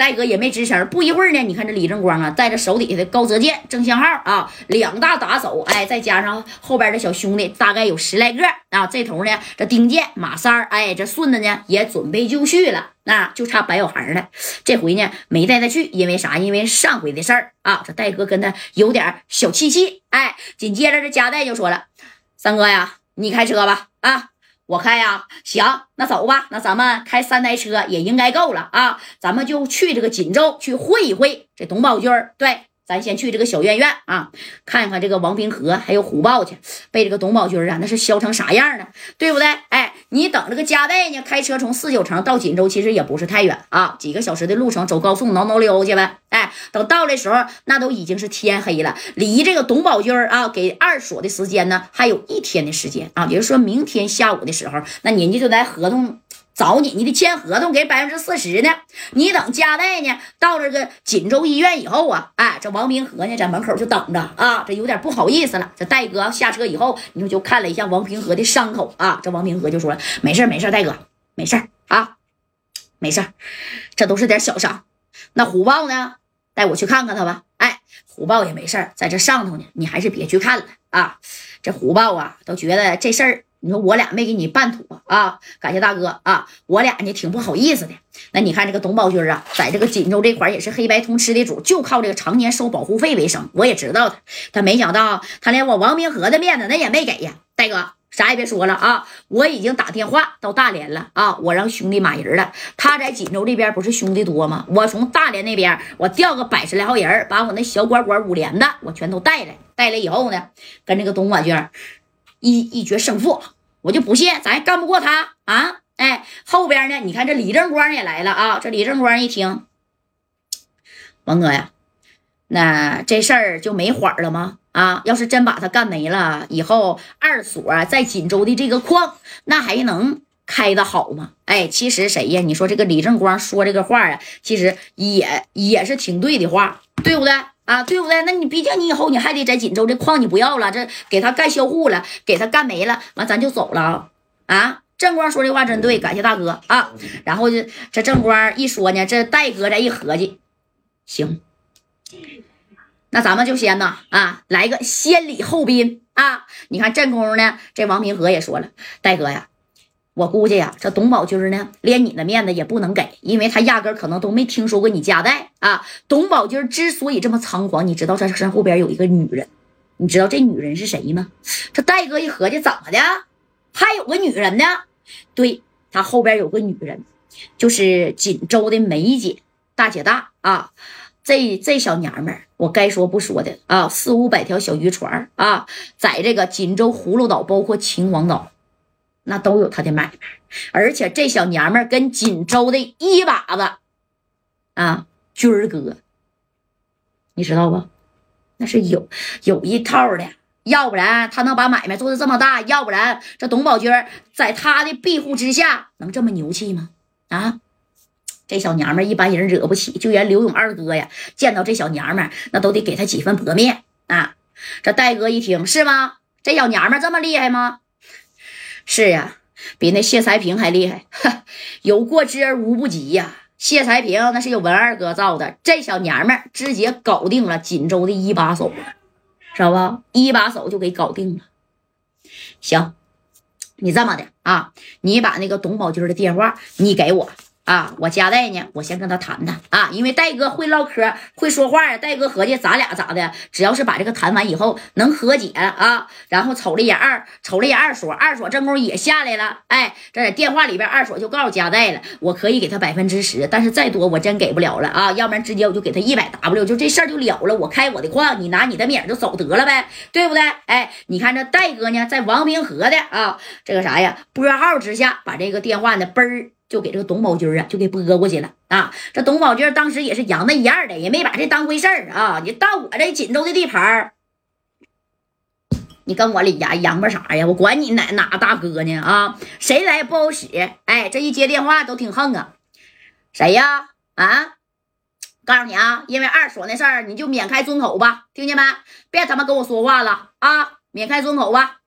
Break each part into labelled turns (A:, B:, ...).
A: 戴哥也没吱声。不一会儿呢，你看这李正光啊，带着手底下的高泽健、郑相浩啊，两大打手，哎，再加上后边的小兄弟，大概有十来个啊。这头呢，这丁健、马三儿，哎，这顺子呢也准备就绪了，那就差白小孩了。这回呢没带他去，因为啥？因为上回的事儿啊，这戴哥跟他有点小气气。哎，紧接着这加代就说了：“三哥呀，你开车吧，啊。”我开呀，行，那走吧，那咱们开三台车也应该够了啊，咱们就去这个锦州去会一会这董宝军。对，咱先去这个小院院啊，看看这个王平和还有虎豹去，被这个董宝军啊那是削成啥样呢？对不对？哎，你等这个加代呢，开车从四九城到锦州其实也不是太远啊，几个小时的路程，走高速挠挠溜去呗。哎，等到的时候，那都已经是天黑了，离这个董宝军啊给二所的时间呢，还有一天的时间啊，也就是说明天下午的时候，那人家就在合同找你，你得签合同给百分之四十呢。你等加代呢到这个锦州医院以后啊，哎，这王平和呢在门口就等着啊，这有点不好意思了。这戴哥下车以后，你说就看了一下王平和的伤口啊，这王平和就说：“没事没事戴哥，没事啊，没事这都是点小伤。那虎豹呢？”带我去看看他吧。哎，虎豹也没事，在这上头呢。你还是别去看了啊。这虎豹啊，都觉得这事儿，你说我俩没给你办妥啊。感谢大哥啊，我俩呢挺不好意思的。那你看这个董宝军啊，在这个锦州这块也是黑白通吃的主，就靠这个常年收保护费为生。我也知道他，他没想到他连我王明和的面子那也没给呀，大哥。啥也别说了啊！我已经打电话到大连了啊！我让兄弟码人了。他在锦州这边不是兄弟多吗？我从大连那边我调个百十来号人，把我那小管管五连的我全都带来。带来以后呢，跟这个董宝军一一决胜负。我就不信咱干不过他啊！哎，后边呢？你看这李正光也来了啊！这李正光一听，王哥呀，那这事儿就没缓了吗？啊，要是真把他干没了，以后二所在锦州的这个矿，那还能开的好吗？哎，其实谁呀？你说这个李正光说这个话呀，其实也也是挺对的话，对不对啊？对不对？那你毕竟你以后你还得在锦州这矿你不要了，这给他干销户了，给他干没了，完咱就走了啊！正光说这话真对，感谢大哥啊！然后就这正光一说呢，这戴哥再一合计，行。那咱们就先呐啊，来个先礼后兵啊！你看正宫呢，这王平和也说了，戴哥呀，我估计呀，这董宝军呢，连你的面子也不能给，因为他压根可能都没听说过你家代啊。董宝军之所以这么猖狂，你知道他身后边有一个女人，你知道这女人是谁吗？这戴哥一合计，怎么的，还有个女人呢？对他后边有个女人，就是锦州的梅姐大姐大啊。这这小娘们儿，我该说不说的啊，四五百条小渔船啊，在这个锦州葫芦岛，包括秦皇岛，那都有他的买卖。而且这小娘们儿跟锦州的一把子啊，军儿哥，你知道不？那是有有一套的，要不然他能把买卖做的这么大，要不然这董宝军在他的庇护之下能这么牛气吗？啊？这小娘们一般人惹不起，就连刘勇二哥呀，见到这小娘们那都得给他几分薄面啊。这戴哥一听是吗？这小娘们这么厉害吗？是呀，比那谢才平还厉害，有过之而无不及呀。谢才平那是有文二哥造的，这小娘们直接搞定了锦州的一把手，知道吧？一把手就给搞定了。行，你这么的啊，你把那个董宝军的电话你给我。啊，我家代呢？我先跟他谈谈啊，因为戴哥会唠嗑，会说话呀。戴哥合计，咱俩咋的？只要是把这个谈完以后能和解啊，然后瞅了一眼二，瞅了一眼二锁，二锁正宫也下来了。哎，这在电话里边，二锁就告诉家代了，我可以给他百分之十，但是再多我真给不了了啊，要不然直接我就给他一百 W，就这事儿就了了。我开我的矿，你拿你的米就走得了呗，对不对？哎，你看这戴哥呢，在王平和的啊这个啥呀拨号之下，把这个电话呢嘣儿。就给这个董宝军啊，就给拨过去了啊！这董宝军当时也是扬的一样的，也没把这当回事儿啊！你到我这锦州的地盘你跟我李呀扬巴啥呀？我管你哪哪大哥呢啊？谁来不好使？哎，这一接电话都挺横啊！谁呀？啊！告诉你啊，因为二所那事儿，你就免开尊口吧，听见没？别他妈跟我说话了啊！免开尊口吧！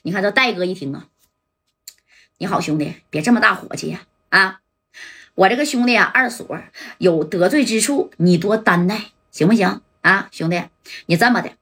A: 你看这戴哥一听啊。你好，兄弟，别这么大火气呀！啊，我这个兄弟啊，二所有得罪之处，你多担待，行不行啊？兄弟，你这么的，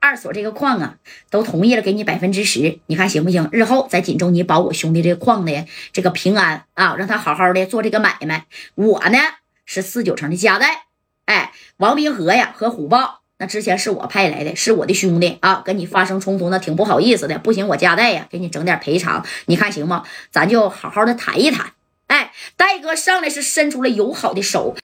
A: 二所这个矿啊，都同意了，给你百分之十，你看行不行？日后在锦州，你保我兄弟这个矿的这个平安啊，让他好好的做这个买卖。我呢是四九城的家代，哎，王冰河呀和虎豹。那之前是我派来的，是我的兄弟啊，跟你发生冲突，那挺不好意思的。不行，我加代呀，给你整点赔偿，你看行吗？咱就好好的谈一谈。哎，戴哥上来是伸出了友好的手。